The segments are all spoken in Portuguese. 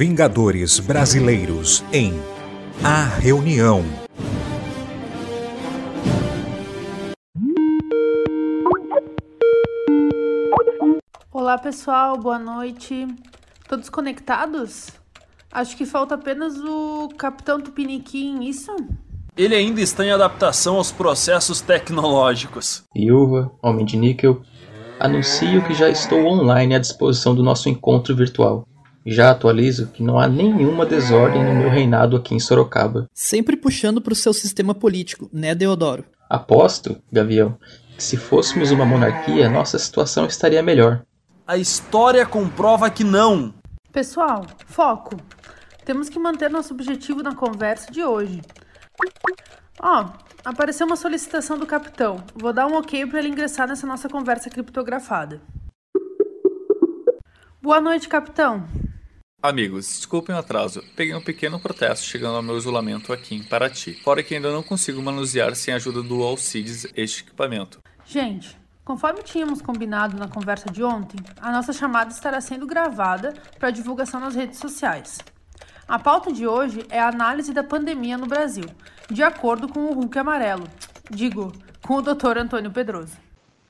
Vingadores Brasileiros em A Reunião. Olá pessoal, boa noite. Todos conectados? Acho que falta apenas o Capitão Tupiniquim, isso? Ele ainda está em adaptação aos processos tecnológicos. Viúva, Homem de Níquel, anuncio que já estou online à disposição do nosso encontro virtual. Já atualizo que não há nenhuma desordem no meu reinado aqui em Sorocaba. Sempre puxando para o seu sistema político, né, Deodoro? Aposto, Gavião, que se fôssemos uma monarquia, nossa situação estaria melhor. A história comprova que não. Pessoal, foco. Temos que manter nosso objetivo na conversa de hoje. Ó, oh, apareceu uma solicitação do capitão. Vou dar um ok para ele ingressar nessa nossa conversa criptografada. Boa noite, capitão. Amigos, desculpem o atraso. Peguei um pequeno protesto chegando ao meu isolamento aqui em Paraty. Fora que ainda não consigo manusear sem a ajuda do Alcides este equipamento. Gente, conforme tínhamos combinado na conversa de ontem, a nossa chamada estará sendo gravada para divulgação nas redes sociais. A pauta de hoje é a análise da pandemia no Brasil, de acordo com o Hulk Amarelo. Digo, com o Dr. Antônio Pedroso.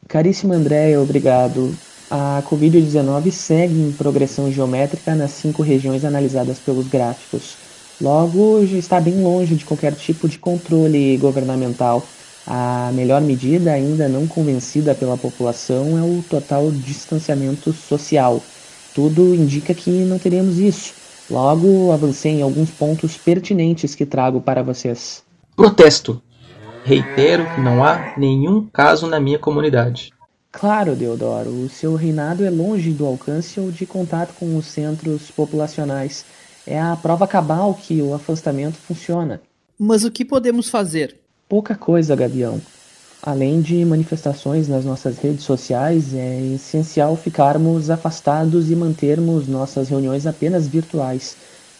Caríssima Andréia, obrigado. A Covid-19 segue em progressão geométrica nas cinco regiões analisadas pelos gráficos. Logo, já está bem longe de qualquer tipo de controle governamental. A melhor medida, ainda não convencida pela população, é o total distanciamento social. Tudo indica que não teremos isso. Logo, avancei em alguns pontos pertinentes que trago para vocês. Protesto! Reitero que não há nenhum caso na minha comunidade. Claro, Deodoro, o seu reinado é longe do alcance ou de contato com os centros populacionais. É a prova cabal que o afastamento funciona. Mas o que podemos fazer? Pouca coisa, Gavião. Além de manifestações nas nossas redes sociais, é essencial ficarmos afastados e mantermos nossas reuniões apenas virtuais.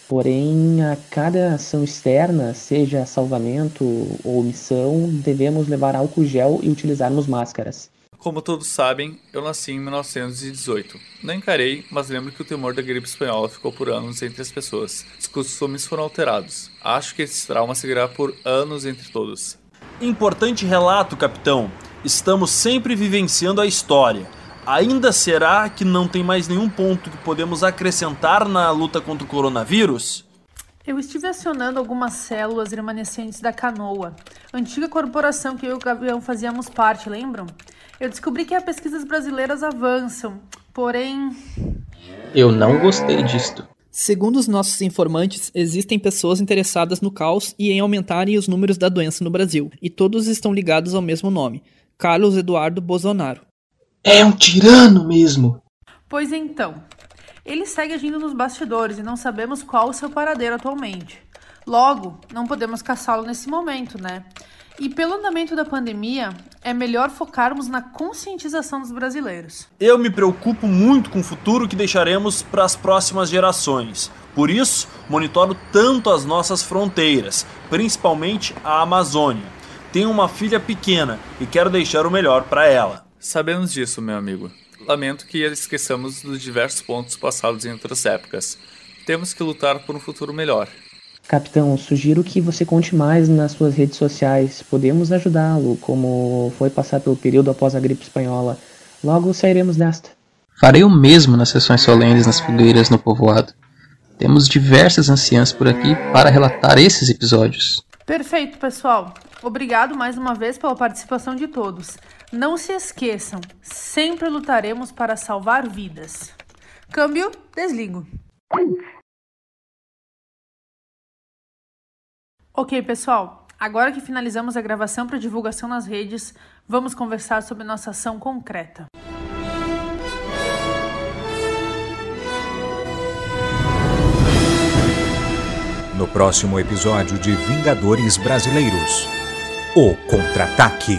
Porém, a cada ação externa, seja salvamento ou missão, devemos levar álcool gel e utilizarmos máscaras. Como todos sabem, eu nasci em 1918. Não encarei, mas lembro que o temor da gripe espanhola ficou por anos entre as pessoas. Os costumes foram alterados. Acho que esse trauma seguirá por anos entre todos. Importante relato, capitão. Estamos sempre vivenciando a história. Ainda será que não tem mais nenhum ponto que podemos acrescentar na luta contra o coronavírus? Eu estive acionando algumas células remanescentes da Canoa, antiga corporação que eu e o Gavião fazíamos parte, lembram? Eu descobri que as pesquisas brasileiras avançam, porém. Eu não gostei disto. Segundo os nossos informantes, existem pessoas interessadas no caos e em aumentarem os números da doença no Brasil, e todos estão ligados ao mesmo nome: Carlos Eduardo Bolsonaro. É um tirano mesmo! Pois então, ele segue agindo nos bastidores e não sabemos qual o seu paradeiro atualmente. Logo, não podemos caçá-lo nesse momento, né? E pelo andamento da pandemia, é melhor focarmos na conscientização dos brasileiros. Eu me preocupo muito com o futuro que deixaremos para as próximas gerações. Por isso, monitoro tanto as nossas fronteiras, principalmente a Amazônia. Tenho uma filha pequena e quero deixar o melhor para ela. Sabemos disso, meu amigo. Lamento que esqueçamos dos diversos pontos passados em outras épocas. Temos que lutar por um futuro melhor. Capitão, sugiro que você conte mais nas suas redes sociais. Podemos ajudá-lo, como foi passar pelo período após a gripe espanhola. Logo sairemos desta. Farei o mesmo nas sessões solenes nas fogueiras no povoado. Temos diversas anciãs por aqui para relatar esses episódios. Perfeito, pessoal. Obrigado mais uma vez pela participação de todos. Não se esqueçam, sempre lutaremos para salvar vidas. Câmbio, desligo. Ok, pessoal. Agora que finalizamos a gravação para divulgação nas redes, vamos conversar sobre nossa ação concreta. No próximo episódio de Vingadores Brasileiros, o contra-ataque.